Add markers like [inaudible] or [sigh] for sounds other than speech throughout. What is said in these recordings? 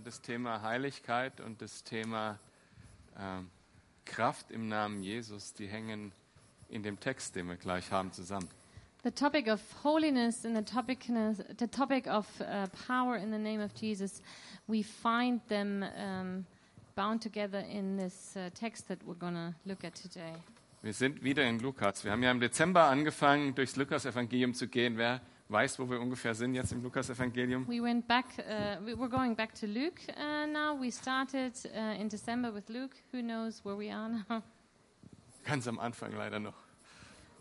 das Thema Heiligkeit und das Thema ähm, Kraft im Namen Jesus, die hängen in dem Text, den wir gleich haben, zusammen. The topic of holiness and the topic, the topic of uh, power in the name of Jesus, we find them um, bound together in this uh, text that we're going to look at today. Wir sind wieder in Lukas. Wir haben ja im Dezember angefangen, durchs Lukas-Evangelium zu gehen. Wer weiß, wo wir ungefähr sind jetzt im Lukas-Evangelium? We went back, uh, we we're going back to Luke uh, now. We started uh, in December with Luke. Who knows where we are now? [laughs] Ganz am Anfang leider noch.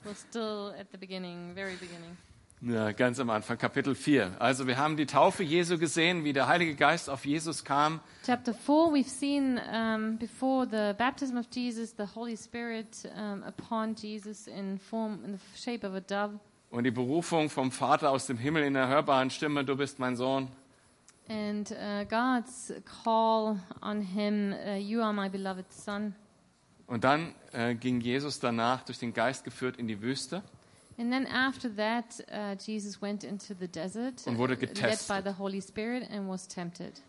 We're still at the beginning, very beginning. Ja, ganz am Anfang, Kapitel 4. Also wir haben die Taufe Jesu gesehen, wie der Heilige Geist auf Jesus kam. Chapter 4, we've seen um, before the baptism of Jesus, the Holy Spirit um, upon Jesus in form, in the shape of a dove. Und die Berufung vom Vater aus dem Himmel in der hörbaren Stimme, du bist mein Sohn. And uh, God's call on him, uh, you are my beloved son. Und dann äh, ging Jesus danach durch den Geist geführt in die Wüste. And then after that, uh, Jesus went into the desert, Und wurde uh, led getestet. by the Holy Spirit, and was tempted.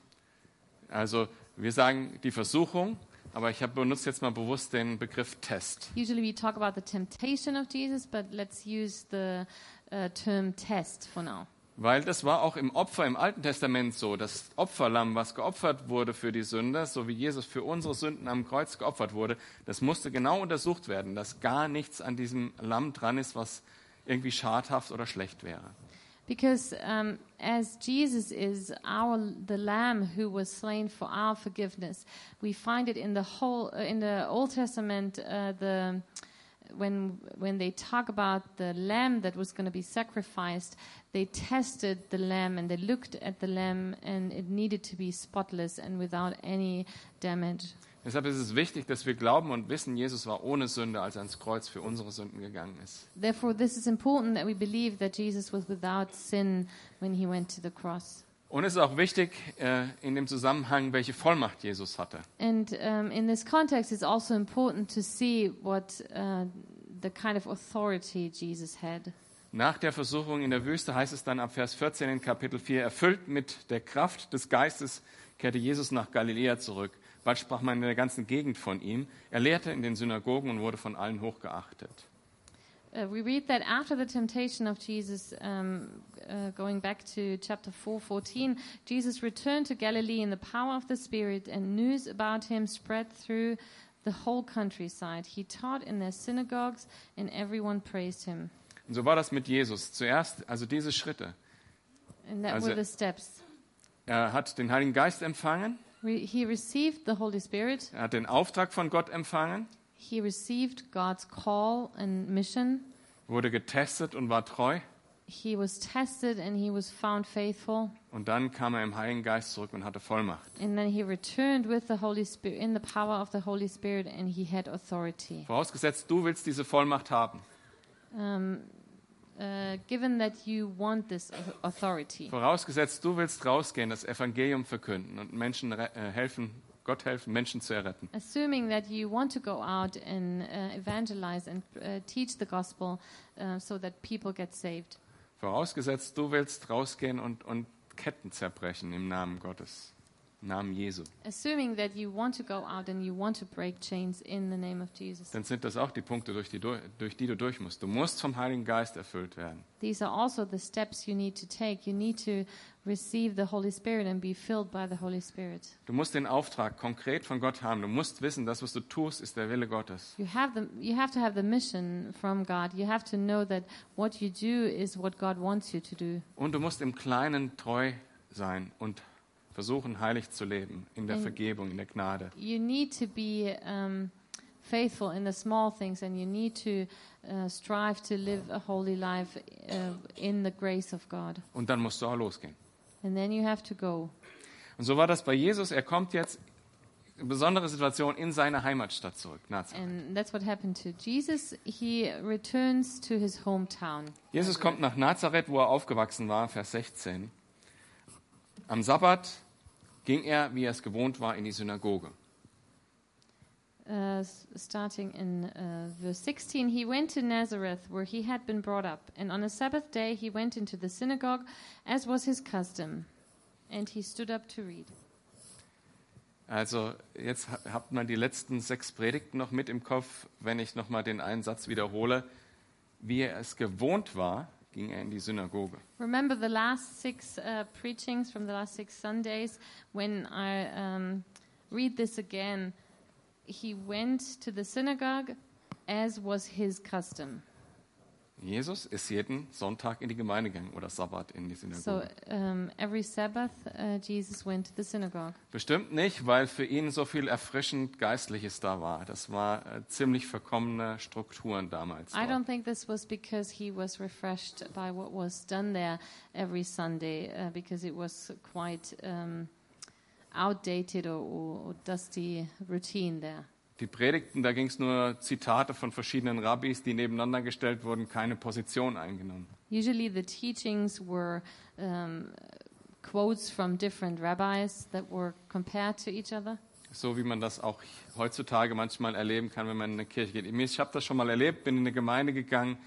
Also wir sagen die Versuchung, aber ich habe benutzt jetzt mal bewusst den Begriff Test. Usually we talk about the temptation of Jesus, but let's use the uh, term test for now. Weil das war auch im Opfer im Alten Testament so. Das Opferlamm, was geopfert wurde für die Sünder, so wie Jesus für unsere Sünden am Kreuz geopfert wurde, das musste genau untersucht werden, dass gar nichts an diesem Lamm dran ist, was irgendwie schadhaft oder schlecht wäre. Because um, as Jesus is our the Lamb who was slain for our forgiveness, we find it in the whole uh, in the Old Testament uh, the when when they talk about the lamb that was going to be sacrificed, they tested the lamb and they looked at the lamb and it needed to be spotless and without any damage. Deshalb ist es wichtig, dass wir glauben und wissen, Jesus war ohne Sünde, als er ans Kreuz für unsere Sünden gegangen ist. Therefore, this is important that we believe that Jesus was without sin when he went to the cross. Und es ist auch wichtig äh, in dem Zusammenhang, welche Vollmacht Jesus hatte. And um, in this context, it's also important to see what uh, the kind of authority Jesus had. Nach der Versuchung in der Wüste heißt es dann ab Vers 14 in Kapitel 4, erfüllt mit der Kraft des Geistes kehrte Jesus nach Galiläa zurück. Bald sprach man in der ganzen Gegend von ihm. Er lehrte in den Synagogen und wurde von allen hochgeachtet. Uh, we read that after the temptation of Jesus, um, uh, going back to chapter 4, 14, Jesus returned to Galilee in the power of the Spirit, and news about him spread through the whole countryside. He taught in their synagogues, and everyone praised him. Und so war das mit Jesus. Zuerst, also diese Schritte. And that Also- were the steps. Er hat den Heiligen Geist empfangen, he received the Holy Spirit. er hat den Auftrag von Gott empfangen, He received God's call and mission. wurde getestet und war treu. He was tested and he was found faithful. Und dann kam er im Heiligen Geist zurück und hatte Vollmacht. And then he returned with the Holy Spirit in the power of the Holy Spirit and he had authority. Vorausgesetzt, du willst diese Vollmacht haben. Um, uh, given that you want this au- authority, Vorausgesetzt, du willst rausgehen, das Evangelium verkünden und Menschen äh, helfen, Gott helfen, Menschen zu erretten. assuming that you want to go out and uh, evangelize and uh, teach the gospel so that people get saved, Vorausgesetzt, du willst rausgehen und, und Ketten zerbrechen im Namen Gottes, Namen Jesu. assuming that you want to go out and you want to break chains in the name of Jesus. Dann sind das auch die Punkte, durch die, du- durch die du durch musst. Du musst vom Heiligen Geist erfüllt werden. These are also the steps you need to take. You need to receive the Holy Spirit and be filled by the Holy Spirit. Du musst den Auftrag konkret von Gott haben. Du musst wissen, das, was du tust, ist der Wille Gottes. You have the you have to have the mission from God. You have to know that what you do is what God wants you to do. Und du musst im Kleinen treu sein und versuchen, heilig zu leben, in der Und- Vergebung, in der Gnade. You need to be um, faithful in the small things, and you need to uh, strive to live a holy life uh, in the grace of God. Und dann musst du auch losgehen. And then you have to go. Und so war das bei Jesus. Er kommt jetzt in besondere Situation in seine Heimatstadt zurück, Nazareth. And that's what happened to Jesus. He returns to his hometown. Jesus kommt nach Nazareth, wo er aufgewachsen war, Vers 16. Am Sabbat ging er, wie er es gewohnt war, in die Synagoge. Uh, starting in uh, verse 16, he went to Nazareth, where he had been brought up, and on a Sabbath day he went into the synagogue, as was his custom, and he stood up to read. Also jetzt ha- habt man die letzten sechs Predigten noch mit im Kopf. Wenn ich nochmal den einen Satz wiederhole, wie er es gewohnt war, ging er in die Synagoge. Remember the last six uh, preachings from the last six Sundays? When I um, read this again, he went to the synagogue as was his custom. Jesus ist jeden Sonntag in die Gemeinde gegangen oder Sabbat in die So Synagoge. um, every Sabbath, uh, Jesus went to the synagogue. Bestimmt nicht, weil für ihn so viel erfrischend Geistliches da war. Das war äh, ziemlich verkommene Strukturen damals. I dort. don't think this was because he was refreshed by what was done there every Sunday, uh, because it was quite um, outdated or, or dusty routine there. Die Predigten, da ging es nur Zitate von verschiedenen Rabbis, die nebeneinander gestellt wurden, keine Position eingenommen. Usually, the teachings were um, quotes from different rabbis that were compared to each other. So wie man das auch heutzutage manchmal erleben kann, wenn man in eine Kirche geht. Ich habe das schon mal erlebt, bin in eine Gemeinde gegangen,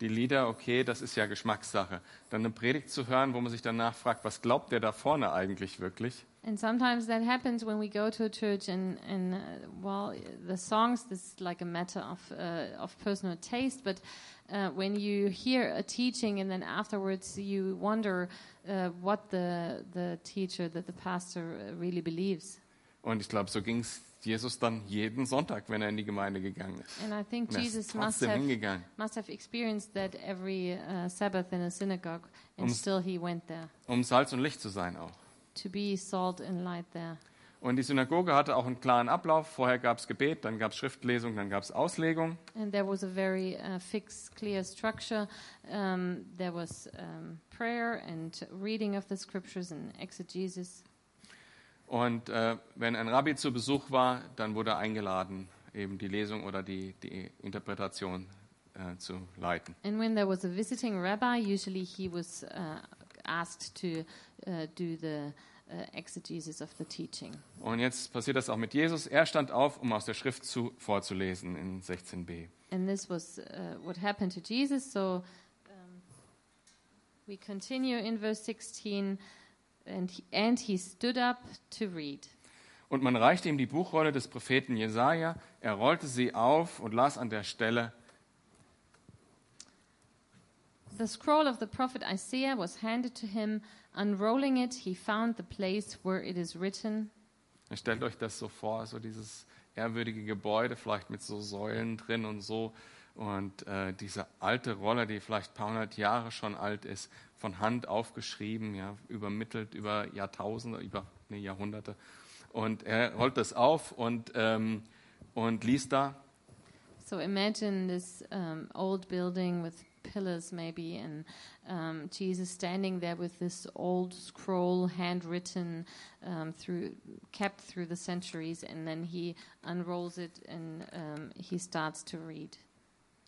die Lieder, okay, das ist ja Geschmackssache. Dann eine Predigt zu hören, wo man sich danach fragt, was glaubt der da vorne eigentlich wirklich? And sometimes that happens when we go to a church, and, and uh, well, the songs, this is like a matter of, uh, of personal taste, but uh, when you hear a teaching and then afterwards you wonder uh, what the, the teacher, that the pastor uh, really believes. Und ich glaube, so ging es Jesus dann jeden Sonntag, wenn er in die Gemeinde gegangen ist. And I think Und er Jesus must have, hingegangen, must have experienced that every uh, Sabbath in a synagogue, and Um- still he went there um Salz und Licht zu sein auch. To be salt and light there. Und die Synagoge hatte auch einen klaren Ablauf. Vorher gab es Gebet, dann gab es Schriftlesung, dann gab es Auslegung. And there was a very uh, fixed, clear structure. Um, there was um, prayer and reading of the scriptures and exegesis. Und äh, wenn ein Rabbi zu Besuch war, dann wurde er eingeladen, eben die Lesung oder die, die Interpretation äh, zu leiten. And when there was a visiting rabbi, usually he was uh, asked to uh, do the uh, exegesis of the teaching. Und jetzt passiert das auch mit Jesus. Er stand auf, um aus der Schrift zu, vorzulesen in 16b. And this was uh, what happened to Jesus. So um, we continue in verse 16. And he, and he stood up to read. Und man reichte ihm die Buchrolle des Propheten Jesaja. Er rollte sie auf und las an der Stelle. The scroll of the prophet Isaiah was handed to him. Unrolling it, he found the place where it is written. Stellt euch das so vor, so dieses ehrwürdige Gebäude, vielleicht mit so Säulen drin und so. Und äh, diese alte Rolle, die vielleicht ein paar hundert Jahre schon alt ist, von Hand aufgeschrieben, ja, übermittelt über Jahrtausende, über nee, Jahrhunderte. Und er rollt das auf und, ähm, und liest da. So imagine this um, old building with pillars, maybe, and um, Jesus standing there with this old scroll, handwritten, um, through kept through the centuries, and then he unrolls it and um, he starts to read.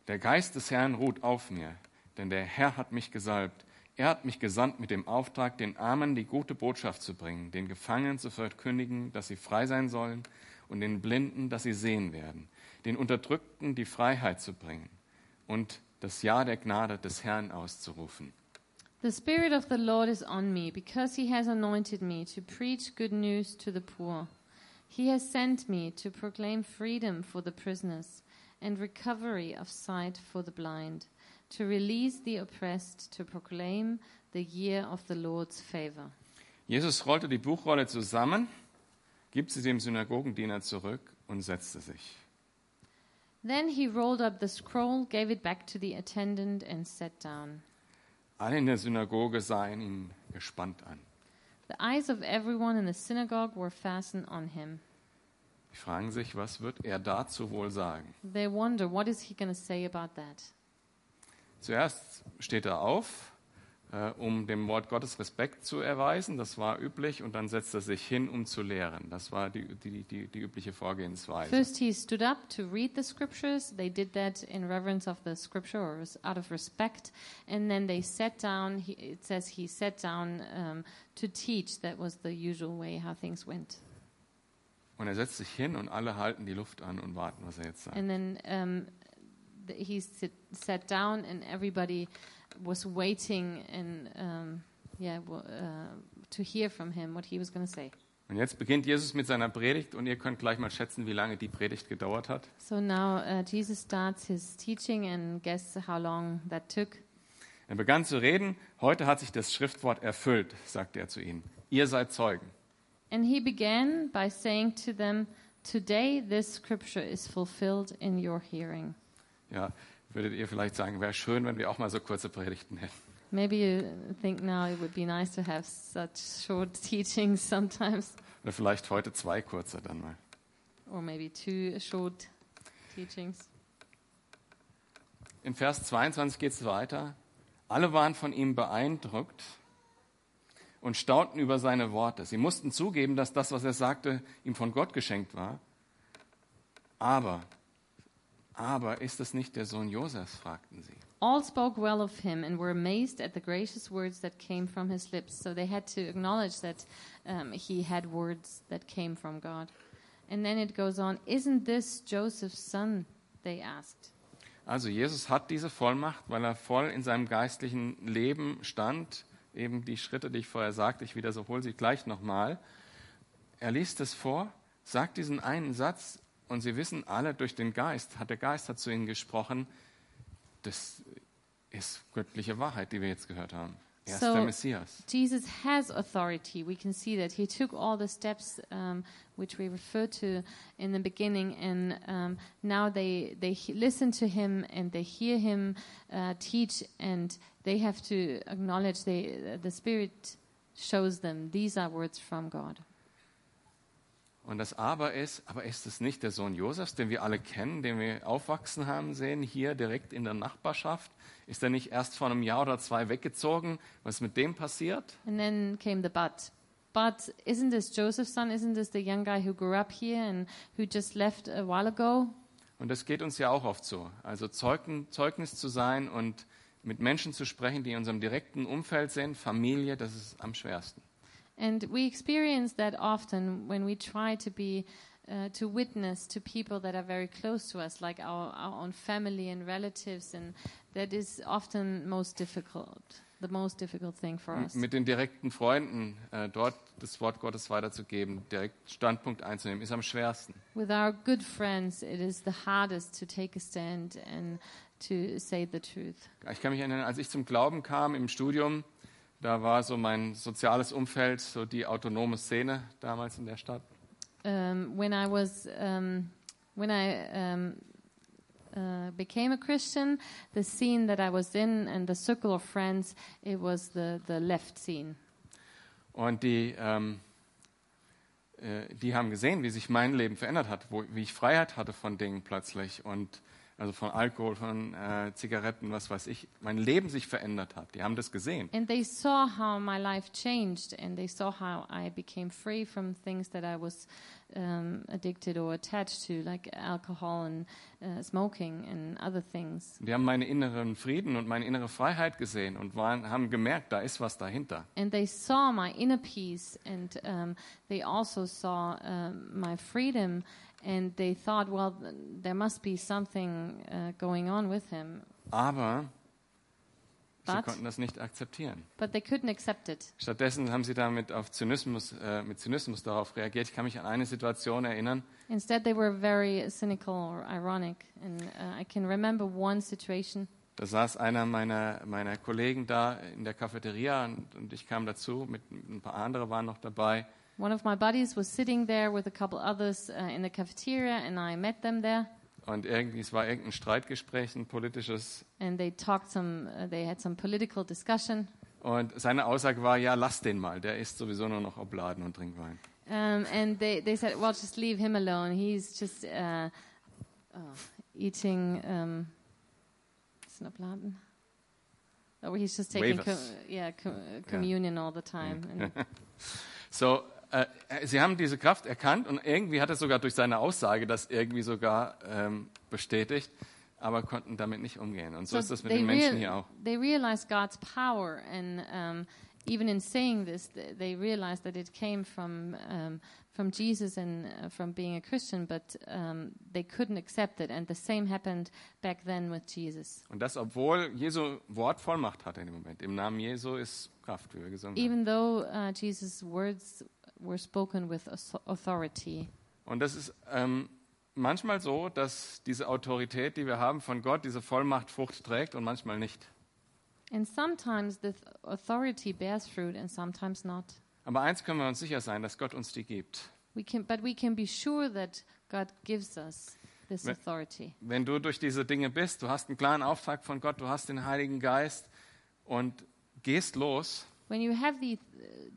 Der Geist des Herrn ruht auf mir, denn der Herr hat mich gesalbt. Er hat mich gesandt mit dem Auftrag, den Armen die gute Botschaft zu bringen, den Gefangenen zu verkündigen, dass sie frei sein sollen, und den Blinden, dass sie sehen werden, den Unterdrückten die Freiheit zu bringen und das Jahr der Gnade des Herrn auszurufen. The Spirit of the Lord is on me, because he has anointed me to preach good news to the poor. He has sent me to proclaim freedom for the prisoners and recovery of sight for the blind, to release the oppressed, to proclaim the year of the Lord's favor. Jesus rollte die Buchrolle zusammen, gibt sie dem Synagogendiener zurück und setzte sich. Then he rolled up the scroll, gave it back to the attendant, and sat down. Alle in der Synagoge sahen ihn gespannt an. The eyes of everyone in the synagogue were fastened on him. Sie fragen sich, was wird er dazu wohl sagen? They wonder, what is he going to say about that? Zuerst steht er auf, äh, um dem Wort Gottes Respekt zu erweisen. Das war üblich. Und dann setzt er sich hin, um zu lehren. Das war die, die, die, die übliche Vorgehensweise. First, he stood up to read the scriptures. They did that in reverence of the scripture or out of respect. And then they sat down. He, it says he sat down um, to teach. That was the usual way how things went. Und er setzt sich hin und alle halten die Luft an und warten, was er jetzt sagt. And then um, he sit, sat down, and everybody was waiting and um, yeah, uh, to hear from him what he was going to say. Und jetzt beginnt Jesus mit seiner Predigt und ihr könnt gleich mal schätzen, wie lange die Predigt gedauert hat. So now uh, Jesus starts his teaching, and guess how long that took? Er begann zu reden, heute hat sich das Schriftwort erfüllt, sagte er zu ihnen. Ihr seid Zeugen. And he began by saying to them, Today this scripture is fulfilled in your hearing. Ja, würdet ihr vielleicht sagen, wäre schön, wenn wir auch mal so kurze Predigten hätten. Maybe you think now it would be nice to have such short [laughs] teachings sometimes, Oder vielleicht heute zwei kurze dann mal. or maybe two short teachings. In Vers 22 geht es weiter. Alle waren von ihm beeindruckt und staunten über seine Worte. Sie mussten zugeben, dass das, was er sagte, ihm von Gott geschenkt war. Aber, aber ist es nicht der Sohn Josefs, fragten sie. All spoke well of him and were amazed at the gracious words that came from his lips. So they had to acknowledge that um, he had words that came from God. And then it goes on, Isn't this Joseph's son? They asked. Also Jesus hat diese Vollmacht, weil er voll in seinem geistlichen Leben stand. Eben die Schritte, die ich vorher sagte, ich wiederhole sie gleich nochmal. Er liest es vor, sagt diesen einen Satz und sie wissen alle durch den Geist, hat der Geist hat zu ihnen gesprochen, das ist göttliche Wahrheit, die wir jetzt gehört haben. Er ist So- der Messias. Jesus has authority. We can see that he took all the steps um, which we referred to in the beginning, and um, now they they he- listen to him and they hear him uh, teach, and they have to acknowledge they, the Spirit shows them these are words from God. Und das Aber ist, aber ist es nicht der Sohn Josefs, den wir alle kennen, den wir aufwachsen haben sehen, hier direkt in der Nachbarschaft? Ist er nicht erst vor einem Jahr oder zwei weggezogen? Was ist mit dem passiert? And then came the but. But isn't this Joseph's son? Isn't this the young guy who grew up here and who just left a while ago? Und das geht uns ja auch oft so. Also Zeugen, Zeugnis zu sein und mit Menschen zu sprechen, die in unserem direkten Umfeld sind, Familie, das ist am schwersten. And we experience that often when we try to be uh, to witness to people that are very close to us, like our, our own family and relatives, and that is often most difficult, the most difficult thing for us. Mit den direkten Freunden äh, dort das Wort Gottes weiterzugeben, direkt Standpunkt einzunehmen, ist am schwersten. With our good friends, it is the hardest to take a stand and to say the truth. Ich kann mich erinnern, als ich zum Glauben kam im Studium, da war so mein soziales Umfeld, so die autonome Szene damals in der Stadt. Um, when I was um, when I um, uh, became a Christian, the scene that I was in and the circle of friends, it was the the left scene. Und die, ähm, äh, die haben gesehen, wie sich mein Leben verändert hat, wo, wie ich Freiheit hatte von Dingen plötzlich und also von Alkohol, von äh, Zigaretten, was weiß ich, mein Leben sich verändert hat. Die haben das gesehen. And they saw how my life changed, and they saw how I became free from things that I was um, addicted or attached to, like alcohol and uh, smoking and other things. Die haben meinen inneren Frieden und meine innere Freiheit gesehen und waren, haben gemerkt, da ist was dahinter. And they saw my inner peace, and um, they also saw um, my freedom, and they thought, well, th- there must be something uh, going on with him. Aber sie But- konnten das nicht akzeptieren. But they couldn't accept it. Stattdessen haben sie damit auf Zynismus, äh, mit Zynismus darauf reagiert. Ich kann mich an eine Situation erinnern. Instead, they were very cynical or ironic. And uh, I can remember one situation. Da saß einer meiner, meiner Kollegen da in der Cafeteria und, und ich kam dazu, mit ein paar andere waren noch dabei. One of my buddies was sitting there with a couple others uh, in the cafeteria, and I met them there. Und irgendwie, es war irgendein Streitgespräch, ein politisches. And they talked some. Uh, they had some political discussion. Und seine Aussage war, ja, lass den mal, der isst sowieso nur noch Obladen und trinkt Wein. Um, and they, they said, well, just leave him alone. He's just uh, oh, eating. Um, it's not Obladen. Or he's just taking Wafers. co- yeah, co- communion all the time. [laughs] So, äh, sie haben diese Kraft erkannt und irgendwie hat er sogar durch seine Aussage das irgendwie sogar ähm, bestätigt, aber konnten damit nicht umgehen. Und so, ist das mit den Menschen hier auch. they realized God's power, and um, even in saying this, th- they realized that it came from um, from Jesus and uh, from being a Christian, but um, they couldn't accept it. And the same happened back then with Jesus. Und das, obwohl Jesu Wort Vollmacht hatte in dem Moment. Im Namen Jesu ist Kraft, wie wir gesungen haben. Even though uh, Jesus' words were spoken with auth- authority. Und das ist ähm, manchmal so, dass diese Autorität, die wir haben von Gott, diese Vollmacht Frucht trägt und manchmal nicht. And sometimes the th- authority bears fruit and sometimes not. Aber eins können wir uns sicher sein, dass Gott uns die gibt. We can, but we can be sure that God gives us this Wenn- authority. Wenn du durch diese Dinge bist, du hast einen klaren Auftrag von Gott, du hast den Heiligen Geist und gehst los, When you have the,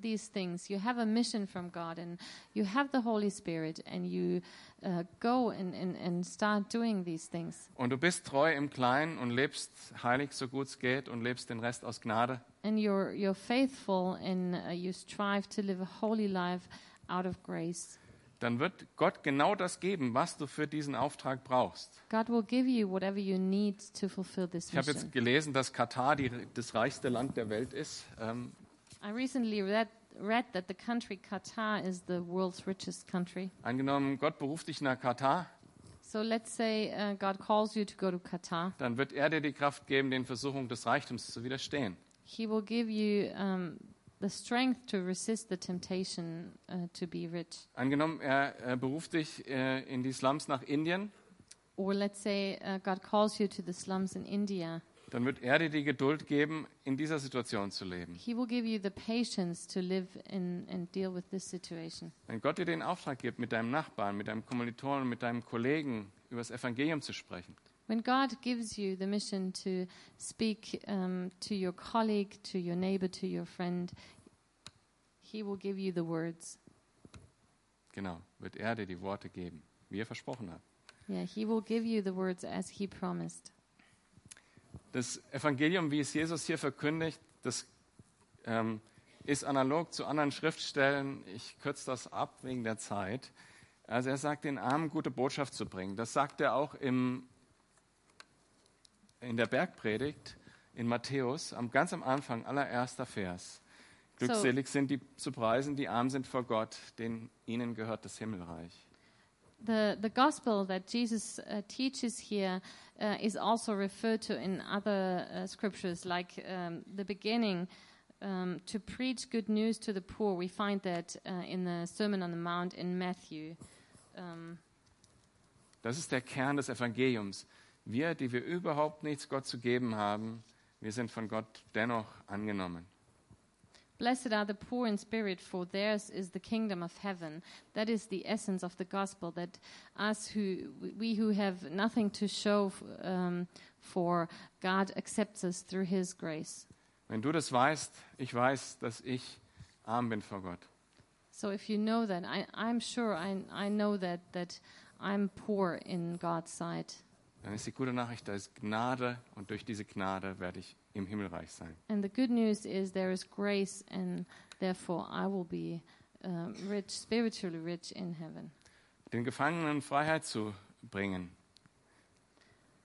these things, you have a mission from God and you have the Holy Spirit and you uh, go and, and, and start doing these things. und du bist treu im Kleinen und lebst heilig, so gut es geht, und lebst den Rest aus Gnade, And you're, you're faithful and uh, you strive to live a holy life out of grace. Dann wird Gott genau das geben, was du für diesen Auftrag brauchst. God will give you whatever you need to fulfill this Ich habe jetzt gelesen, dass Katar die, das reichste Land der Welt ist. Ähm, I recently read, read that the country Qatar is the world's richest country. angenommen, Gott beruft dich nach Katar, So let's say uh, God calls you to go to Qatar. dann wird er dir die Kraft geben, den Versuchungen des Reichtums zu widerstehen. He will give you um, the strength to resist the temptation uh, to be rich. Angenommen, er, er beruft dich äh, in die Slums nach Indien, Or let's say uh, God calls you to the slums in India. dann wird er dir die Geduld geben, in dieser Situation zu leben. He will give you the patience to live in and deal with this situation. Wenn Gott dir den Auftrag gibt, mit deinem Nachbarn, mit deinem Kommilitonen, mit deinem Kollegen über das Evangelium zu sprechen, When God gives you the mission to speak um, to your colleague, to your neighbor, to your friend, He will give you the words. genau, wird er dir die Worte geben, wie er versprochen hat. Yeah, He will give you the words as He promised. Das Evangelium, wie es Jesus hier verkündigt, das ähm, ist analog zu anderen Schriftstellen. Ich kürze das ab wegen der Zeit. Also er sagt, den Armen gute Botschaft zu bringen. Das sagt er auch im, in der Bergpredigt in Matthäus, am, ganz am Anfang, allererster Vers. Glückselig sind die zu preisen, die arm sind vor Gott, denn ihnen gehört das Himmelreich. The, the gospel that Jesus uh, teaches here uh, is also referred to in other uh, scriptures, like um, the beginning. Um, to preach good news to the poor, we find that uh, in the Sermon on the Mount in Matthew. Um, Das ist der Kern des Evangeliums. Wir, die wir überhaupt nichts Gott zu geben haben, wir sind von Gott dennoch angenommen. Blessed are the poor in spirit, for theirs is the kingdom of heaven. That is the essence of the gospel. That us who we who have nothing to show um, for, God accepts us through His grace. Wenn du das weißt, ich weiß, dass ich arm bin vor Gott. So if you know that, I, I'm sure I, I know that that I'm poor in God's sight. Dann ist die gute Nachricht, da ist Gnade und durch diese Gnade werde ich im Himmelreich sein. And the good news is there is grace, and therefore I will be um, rich, spiritually rich in heaven. Den Gefangenen Freiheit zu bringen,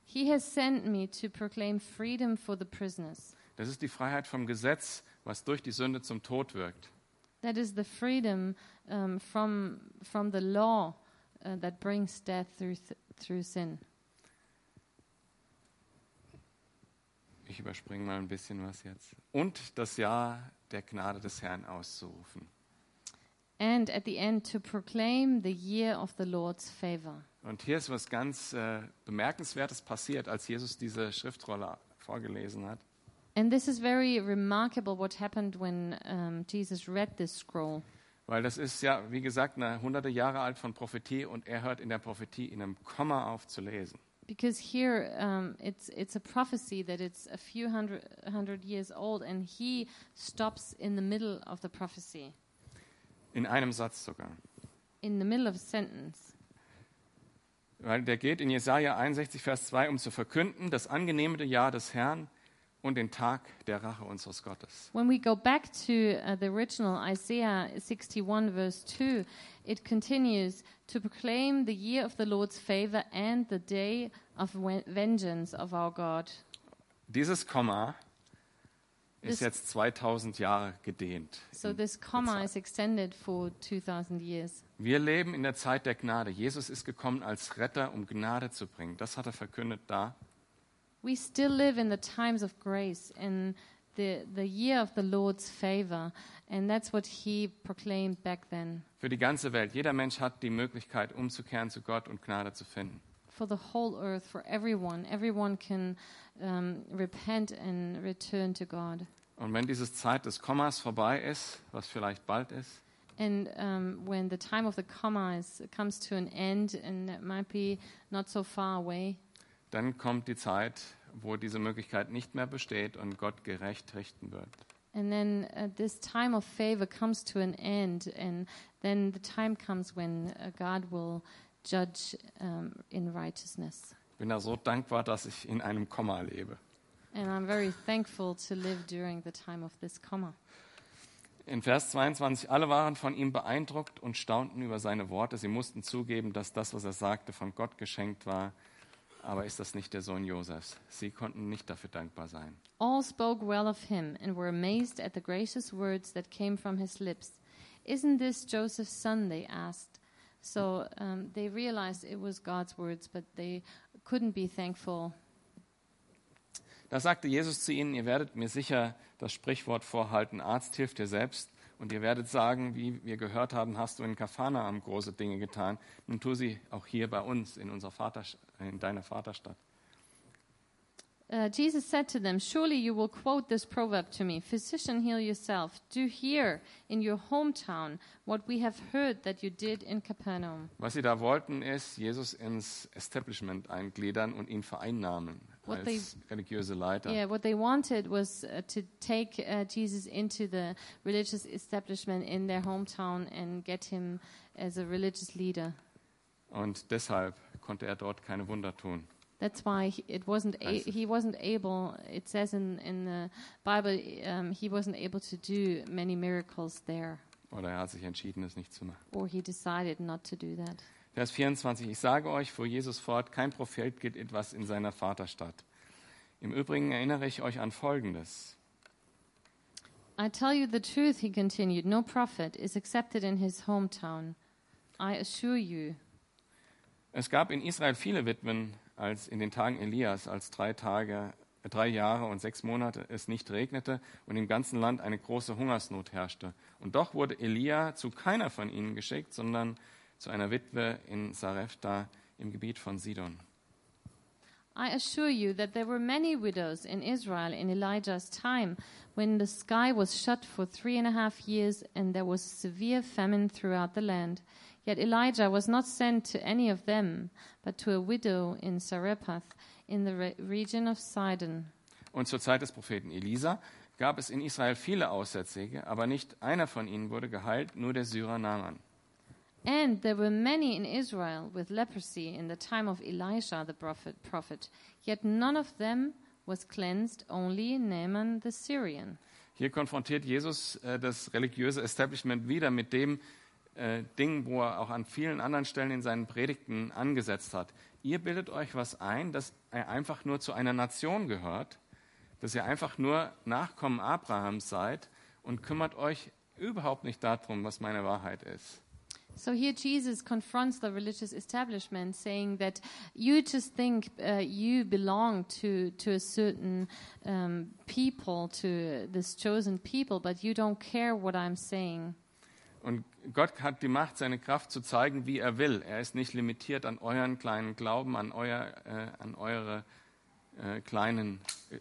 He has sent me to proclaim freedom for the prisoners. das ist die Freiheit vom Gesetz, was durch die Sünde zum Tod wirkt. That is the freedom um, from from the law uh, that brings death through th- through sin. Ich überspringe mal ein bisschen was jetzt. Und das Jahr der Gnade des Herrn auszurufen. And at the end, to proclaim the year of the Lord's favor. Und hier ist was ganz äh, Bemerkenswertes passiert, als Jesus diese Schriftrolle vorgelesen hat. And this is very remarkable what happened when um, Jesus read this scroll. Weil das ist ja, wie gesagt, eine hunderte Jahre alt von Prophetie und er hört in der Prophetie in einem Komma auf zu lesen. Because here um, it's, it's a prophecy that it's a few hundred, hundred years old, and he stops in the middle of the prophecy, In einem Satz sogar. in the middle of a sentence. Weil der geht in Jesaja 61, Vers 2, um zu verkünden, das angenehme Jahr des Herrn und den Tag der Rache unseres Gottes. When we go back to uh, the original Isaiah 61, verse 2, it continues to proclaim the year of the Lord's favor and the day of vengeance of our God. Dieses Komma ist jetzt 2000 Jahre gedehnt. So this comma is extended for 2,000 years. Wir leben in der Zeit der Gnade. Jesus ist gekommen als Retter, um Gnade zu bringen. Das hat er verkündet da. We still live in the times of grace, and the, the year of the Lord's favor. And that's what he proclaimed back then Für die ganze Welt. Jeder Mensch hat die Möglichkeit, umzukehren zu Gott und Gnade zu finden. for the whole earth, for everyone. Everyone can um, repent and return to God. Und wenn diese Zeit des Kommas vorbei ist, was vielleicht bald ist, And um, when the time of the comma is, comes to an end, and it might be not so far away, dann kommt die Zeit, wo diese Möglichkeit nicht mehr besteht und Gott gerecht richten wird. and then uh, this time of favor comes to an end, and then the time comes when uh, God will judge um, in righteousness. Ich bin da so dankbar, dass ich in einem Komma lebe. And I'm very thankful to live during the time of this comma. In Vers 22, alle waren von ihm beeindruckt und staunten über seine Worte. Sie mussten zugeben, dass das, was er sagte, von Gott geschenkt war. Aber ist das nicht der Sohn Josefs? Sie konnten nicht dafür dankbar sein. All spoke well of him and were amazed at the gracious words that came from his lips. Isn't this Joseph's son? They asked. So um, they realized it was God's words, but they couldn't be thankful. Da sagte Jesus zu ihnen, ihr werdet mir sicher das Sprichwort vorhalten, Arzt hilft dir selbst. Und ihr werdet sagen, wie wir gehört haben, hast du in Kafanaam große Dinge getan. Nun tu sie auch hier bei uns, in, unserer Vater, in deiner Vaterstadt. Uh, Jesus said to them, Surely you will quote this proverb to me Physician, heal yourself. Do here in your hometown what we have heard that you did in Capernaum. Was sie da wollten, ist, Jesus ins Establishment eingliedern und ihn vereinnahmen What Leiter. Yeah, what they wanted was uh, to take uh, Jesus into the religious establishment in their hometown and get him as a religious leader. Und deshalb konnte er dort keine Wunder tun. That's why he, it wasn't a, he wasn't able. It says in in the Bible um, he wasn't able to do many miracles there, Oder er hat sich entschieden, es nicht zu machen. or he decided not to do that. Vers 24. Ich sage euch, fuhr Jesus fort, kein Prophet gilt etwas in seiner Vaterstadt. Im Übrigen erinnere ich euch an Folgendes. I tell you the truth, he continued. No prophet is accepted in his hometown. I assure you. Es gab in Israel viele Witwen, als in den Tagen Elias, als drei Tage, äh, drei Jahre und sechs Monate es nicht regnete und im ganzen Land eine große Hungersnot herrschte. Und doch wurde Elia zu keiner von ihnen geschickt, sondern zu einer Witwe in Sarepta im Gebiet von Sidon. I assure you that there were many widows in Israel in Elijah's time when the sky was shut for three and a half years and there was severe famine throughout the land. Yet Elijah was not sent to any of them, but to a widow in Sarephath in the re- region of Sidon. Und zur Zeit des Propheten Elisa gab es in Israel viele Aussätzige, aber nicht einer von ihnen wurde geheilt, nur der Syrer Naaman. And there were many in Israel with leprosy in the time of Elisha the prophet, prophet. Yet none of them was cleansed, only Naaman the Syrian. Hier konfrontiert Jesus äh, das religiöse Establishment wieder mit dem äh, Ding, wo er auch an vielen anderen Stellen in seinen Predigten angesetzt hat. Ihr bildet euch was ein, dass er einfach nur zu einer Nation gehört, dass ihr einfach nur Nachkommen Abrahams seid und kümmert euch überhaupt nicht darum, was meine Wahrheit ist. So here Jesus confronts the religious establishment, saying that you just think uh, you belong to to a certain um, people, to this chosen people, but you don't care what I'm saying. Und Gott hat die Macht, seine Kraft zu zeigen, wie er will. Er ist nicht limitiert an euren kleinen Glauben, an, euer, äh, an eure äh, kleinen äh,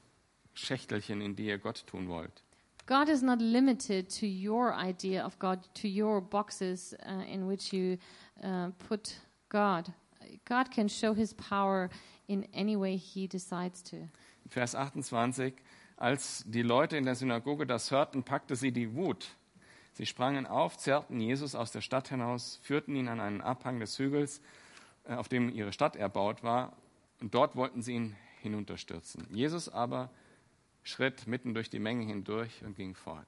Schächtelchen, in die ihr Gott tun wollt. God is not limited to your idea of God, to your boxes uh, in which you uh, put God. God can show His power in any way He decides to. Vers 28. Als die Leute in der Synagoge das hörten, packte sie die Wut. Sie sprangen auf, zerrten Jesus aus der Stadt hinaus, führten ihn an einen Abhang des Hügels, äh, auf dem ihre Stadt erbaut war, und dort wollten sie ihn hinunterstürzen. Jesus aber schritt mitten durch die Menge hindurch und ging fort.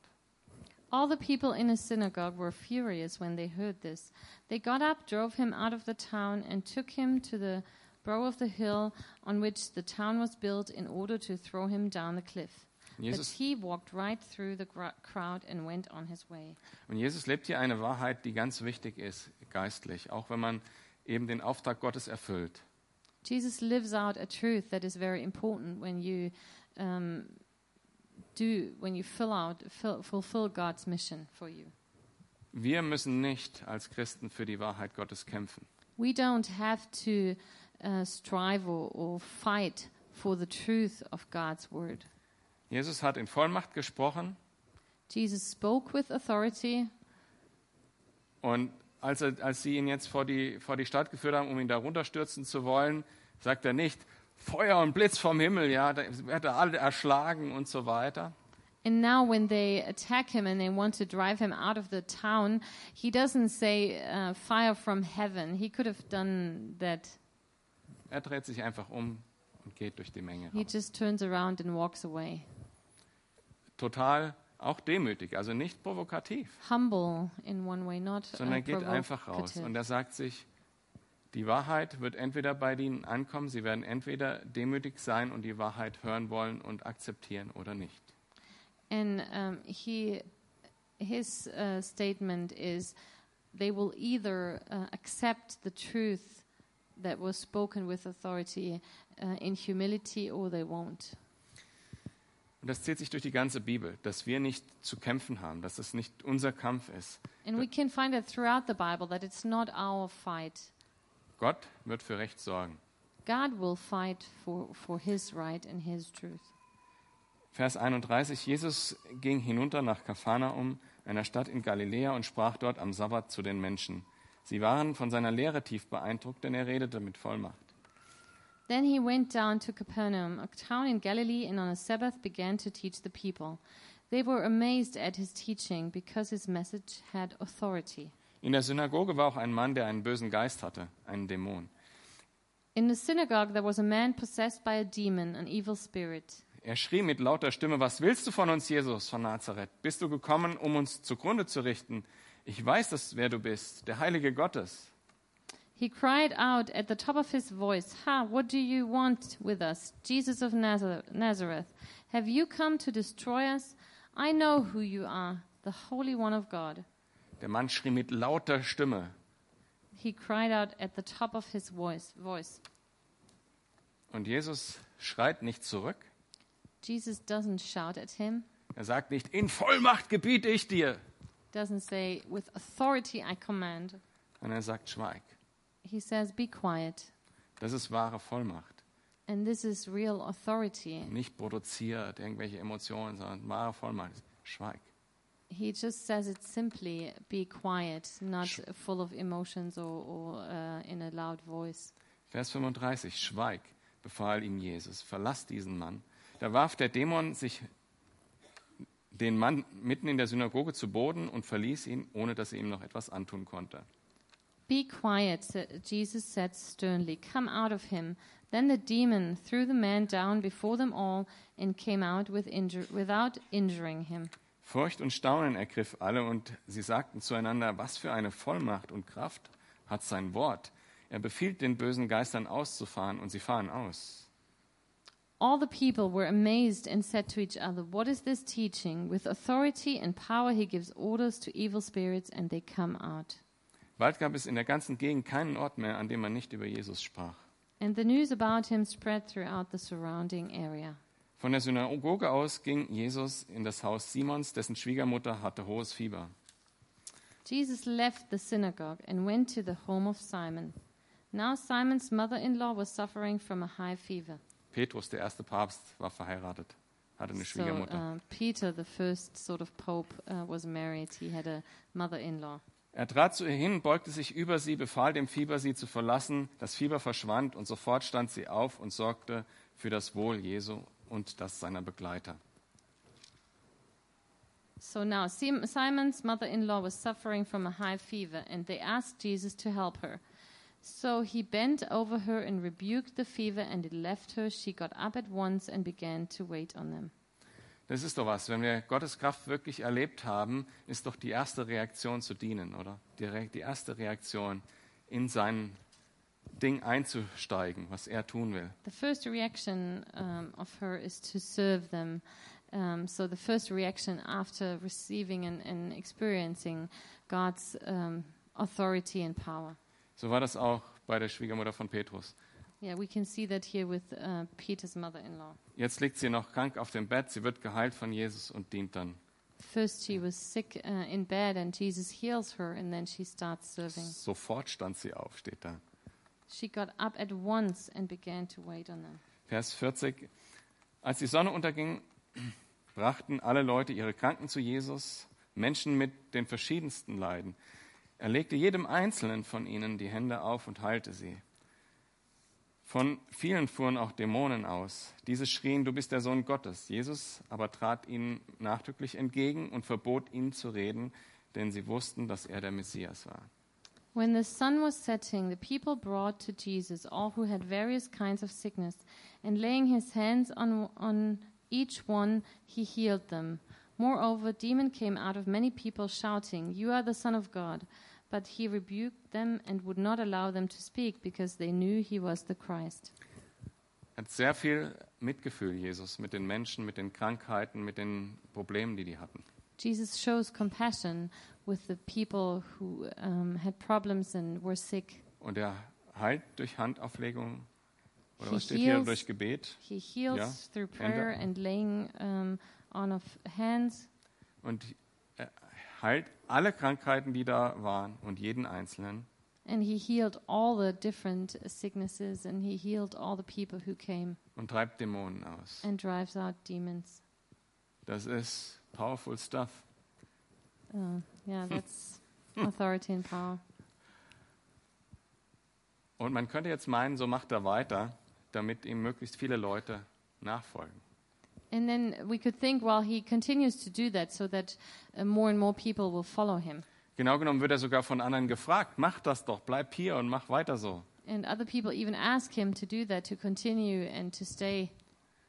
All the people in the synagogue were furious when they heard this. They got up, drove him out of the town, and took him to the brow of the hill on which the town was built in order to throw him down the cliff. Jesus, But he walked right through the crowd and went on his way. und Jesus lebt hier eine Wahrheit, die ganz wichtig ist, geistlich, auch wenn man eben den Auftrag Gottes erfüllt. Jesus lives out a truth that is very important when you um, do when you fill out fill, fulfill God's mission for you. Wir müssen nicht als Christen für die Wahrheit Gottes kämpfen. We don't have to uh, strive or, or fight for the truth of God's word. Jesus hat in Vollmacht gesprochen Jesus spoke with authority, und als, er, als sie ihn jetzt vor die, vor die Stadt geführt haben, um ihn da runterstürzen zu wollen, sagt er nicht, Feuer und Blitz vom Himmel, ja, da wird er alle erschlagen und so weiter. and now when they attack him and they want to drive him out of the town, he doesn't say uh, fire from heaven. He could have done that. Er dreht sich einfach um und geht durch die Menge. He raus. just turns around and walks away. Total auch demütig, also nicht provokativ, Humble in one way, not uh, sondern er geht einfach raus und er sagt sich, die Wahrheit wird entweder bei ihnen ankommen, sie werden entweder demütig sein und die Wahrheit hören wollen und akzeptieren oder nicht. And um, he, his uh, statement is, they will either uh, accept the truth that was spoken with authority uh, in humility, or they won't. Und das zieht sich durch die ganze Bibel, dass wir nicht zu kämpfen haben, dass es nicht unser Kampf ist. And we can find it throughout the Bible that it's not our fight. Gott wird für Recht sorgen. God will fight for, for his right and his truth. Vers 31, Jesus ging hinunter nach Kapharnaum, einer Stadt in Galiläa, und sprach dort am Sabbat zu den Menschen. Sie waren von seiner Lehre tief beeindruckt, denn er redete mit Vollmacht. Then he went down to Capernaum, a town in Galilee, and on a Sabbath began to teach the people. They were amazed at his teaching because his message had authority. In der Synagoge war auch ein Mann, der einen bösen Geist hatte, einen Dämon. In the synagogue there was a man possessed by a demon, an evil spirit. Er schrie mit lauter Stimme, was willst du von uns, Jesus von Nazareth? Bist du gekommen, um uns zugrunde zu richten? Ich weiß, dass, wer du bist, der Heilige Gottes. He cried out at the top of his voice, Ha, what do you want with us, Jesus of Nazar- Nazareth? Have you come to destroy us? I know who you are, the Holy One of God. Der Mann schrie mit lauter Stimme. He cried out at the top of his voice. voice. Und Jesus schreit nicht zurück. Jesus doesn't shout at him, Er sagt nicht, in Vollmacht gebiete ich dir. doesn't say, With authority I command. Und er sagt, schweig. He says, Be quiet. Das ist wahre Vollmacht. And this is real authority. Nicht produziert irgendwelche Emotionen, sondern wahre Vollmacht. Schweig. He just says it simply be quiet, not full of emotions or, or uh, in a loud voice. Vers 35. Schweig, befahl ihm Jesus. Verlass diesen Mann. Da warf der Dämon sich den Mann mitten in der Synagoge zu Boden und verließ ihn, ohne dass er ihm noch etwas antun konnte. Be quiet, Jesus said sternly. Come out of him. Then the demon threw the man down before them all and came out with injur- without injuring him. Furcht und Staunen ergriff alle und sie sagten zueinander, was für eine Vollmacht und Kraft hat sein Wort. Er befiehlt den bösen Geistern auszufahren und sie fahren aus. All the people were amazed and said to each other, What is this teaching? With authority and power he gives orders to evil spirits and they come out. Bald gab es in der ganzen Gegend keinen Ort mehr, an dem man nicht über Jesus sprach. And the news about him spread throughout the surrounding area. Von der Synagoge aus ging Jesus in das Haus Simons, dessen Schwiegermutter hatte hohes Fieber. Jesus left the synagogue and went to the home of Simon. Now Simon's mother in law was suffering from a high fever. Petrus, der erste Papst, war verheiratet, hatte eine So Schwiegermutter. uh, Peter, the first sort of pope, uh, was married. He had a mother in law. Er trat zu ihr hin, beugte sich über sie, befahl dem Fieber, sie zu verlassen. Das Fieber verschwand und sofort stand sie auf und sorgte für das Wohl Jesu und das seiner Begleiter. So now Sim- Simon's mother in law was suffering from a high fever, and they asked Jesus to help her. So he bent over her and rebuked the fever, and it left her. She got up at once and began to wait on them. Das ist doch was. Wenn wir Gottes Kraft wirklich erlebt haben, ist doch die erste Reaktion zu dienen, oder? Die, Re die erste Reaktion, in sein Ding einzusteigen, was er tun will. The first reaction um, of her is to serve them. Um, so the first reaction after receiving and, and experiencing God's um, authority and power. So war das auch bei der Schwiegermutter von Petrus. Yeah, we can see that here with uh, Peter's mother-in-law. Jetzt liegt sie noch krank auf dem Bett, sie wird geheilt von Jesus und dient dann. First, she was sick uh, in bed, and Jesus heals her, and then she starts serving. Sofort stand sie auf, steht da. She got up at once and began to wait on them. Vers 40. Als die Sonne unterging, brachten alle Leute ihre Kranken zu Jesus, Menschen mit den verschiedensten Leiden. Er legte jedem Einzelnen von ihnen die Hände auf und heilte sie. Von vielen fuhren auch Dämonen aus. Diese schrien, du bist der Sohn Gottes. Jesus aber trat ihnen nachdrücklich entgegen und verbot ihnen zu reden, denn sie wussten, dass er der Messias war. When the sun was setting, the people brought to Jesus all who had various kinds of sickness, and laying his hands on, on each one, he healed them. Moreover, a demon came out of many people, shouting, You are the Son of God. But he rebuked them and would not allow them to speak, because they knew he was the Christ. Er hat sehr viel Mitgefühl, Jesus, mit den Menschen, mit den Krankheiten, mit den Problemen, die die hatten. Jesus shows compassion with the people who um, had problems and were sick. Und er heilt durch Handauflegung, oder He was steht hier, heals. durch Gebet. He heals Ja, through prayer and laying um, on of hands. Und er heilt alle Krankheiten, die da waren und jeden Einzelnen. And he healed all the different sicknesses and he healed all the people who came und treibt Dämonen aus. and drives out demons. Das ist powerful stuff. Uh, yeah, that's authority and power. Und man könnte jetzt meinen, so macht er weiter, damit ihm möglichst viele Leute nachfolgen. And then we could think, well, he continues to do that so that uh, more and more people will follow him. Genau genommen wird er sogar von anderen gefragt, mach das doch, bleib hier und mach weiter so. And other people even ask him to do that, to continue and to stay.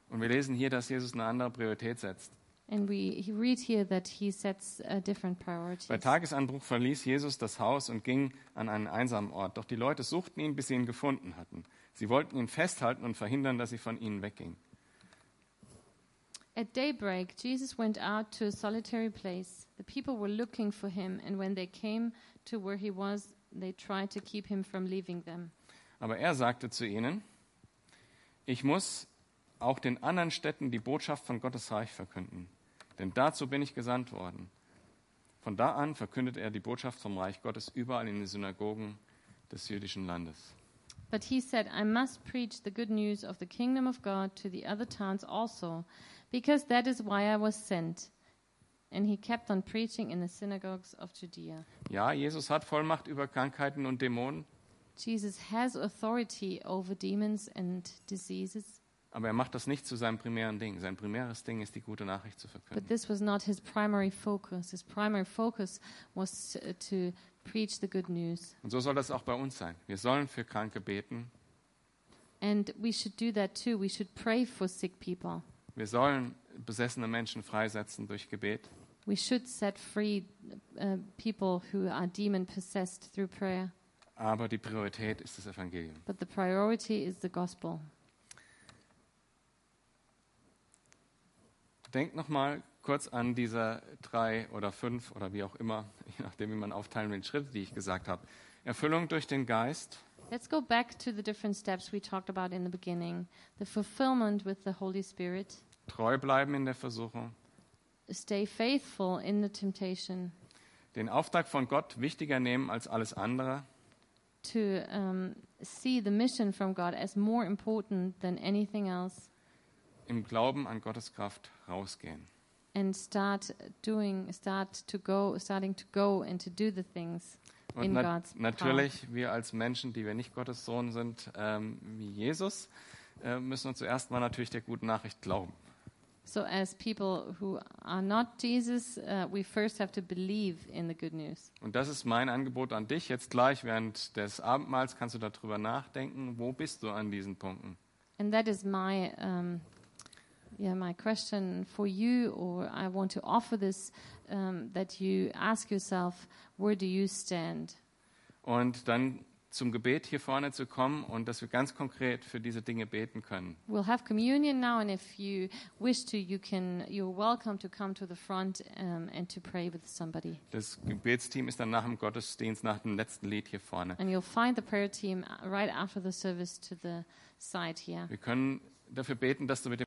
Und wir lesen hier, dass Jesus eine andere Priorität setzt. And we read here that he sets uh, different priorities. Bei Tagesanbruch verließ Jesus das Haus und ging an einen einsamen Ort. Doch die Leute suchten ihn, bis sie ihn gefunden hatten. Sie wollten ihn festhalten und verhindern, dass sie von ihnen wegging. At daybreak, Jesus went out to a solitary place. The people were looking for him, and when they came to where he was, they tried to keep him from leaving them. Aber er sagte zu ihnen, ich muss auch den anderen Städten die Botschaft von Gottes Reich verkünden, denn dazu bin ich gesandt worden. Von da an verkündet er die Botschaft vom Reich Gottes überall in den Synagogen des jüdischen Landes. But he said, I must preach the good news of the kingdom of God to the other towns also, because that is why I was sent. And he kept on preaching in the synagogues of Judea. Ja, Jesus hat Vollmacht über Krankheiten und Dämonen, Jesus has authority over demons and diseases, aber er macht das nicht zu seinem primären Ding. Sein primäres Ding ist, die gute Nachricht zu but verkünden. this was not his primary focus. His primary focus was to preach the good news. Und so soll das auch bei uns sein. Wir sollen für Kranke beten. And we should do that too. We should pray for sick people. Wir sollen besessene Menschen freisetzen durch Gebet. We should set free uh, people who are demon possessed through prayer. Aber die Priorität ist das Evangelium. But the priority is the gospel. Denkt nochmal kurz an diese drei oder fünf oder wie auch immer, [laughs] je nachdem, wie man aufteilen will, Schritte, die ich gesagt habe. Erfüllung durch den Geist, Let's go back to the different steps we talked about in the beginning. The fulfillment with the Holy Spirit, treu bleiben in der Versuchung, stay faithful in the temptation, den Auftrag von Gott wichtiger nehmen als alles andere. To um, see the mission from God as more important than anything else, im Glauben an Gottes Kraft rausgehen. and start doing, start to go, starting to go and to do the things Und in nat God's power. natürlich, wir als Menschen, die wir nicht Gottes Sohn sind, ähm, wie Jesus, äh, müssen uns zuerst mal natürlich der guten Nachricht glauben. So, as people who are not Jesus, uh, we first have to believe in the good news. Und das ist mein Angebot an dich. Jetzt gleich während des Abendmahls kannst du darüber nachdenken, wo bist du an diesen Punkten? And that is my, um, yeah, my question for you, or I want to offer this um, that you ask yourself, where do you stand? Und dann zum Gebet hier vorne zu kommen und dass wir ganz konkret für diese Dinge beten können. We'll have communion now, and if you wish to, you can. You're welcome to come to the front um, and to pray with somebody. Das Gebetsteam ist dann nach dem Gottesdienst, nach dem letzten Lied hier vorne. And you'll find the prayer team right after the service to the side here. Wir können dafür beten, dass du mit dem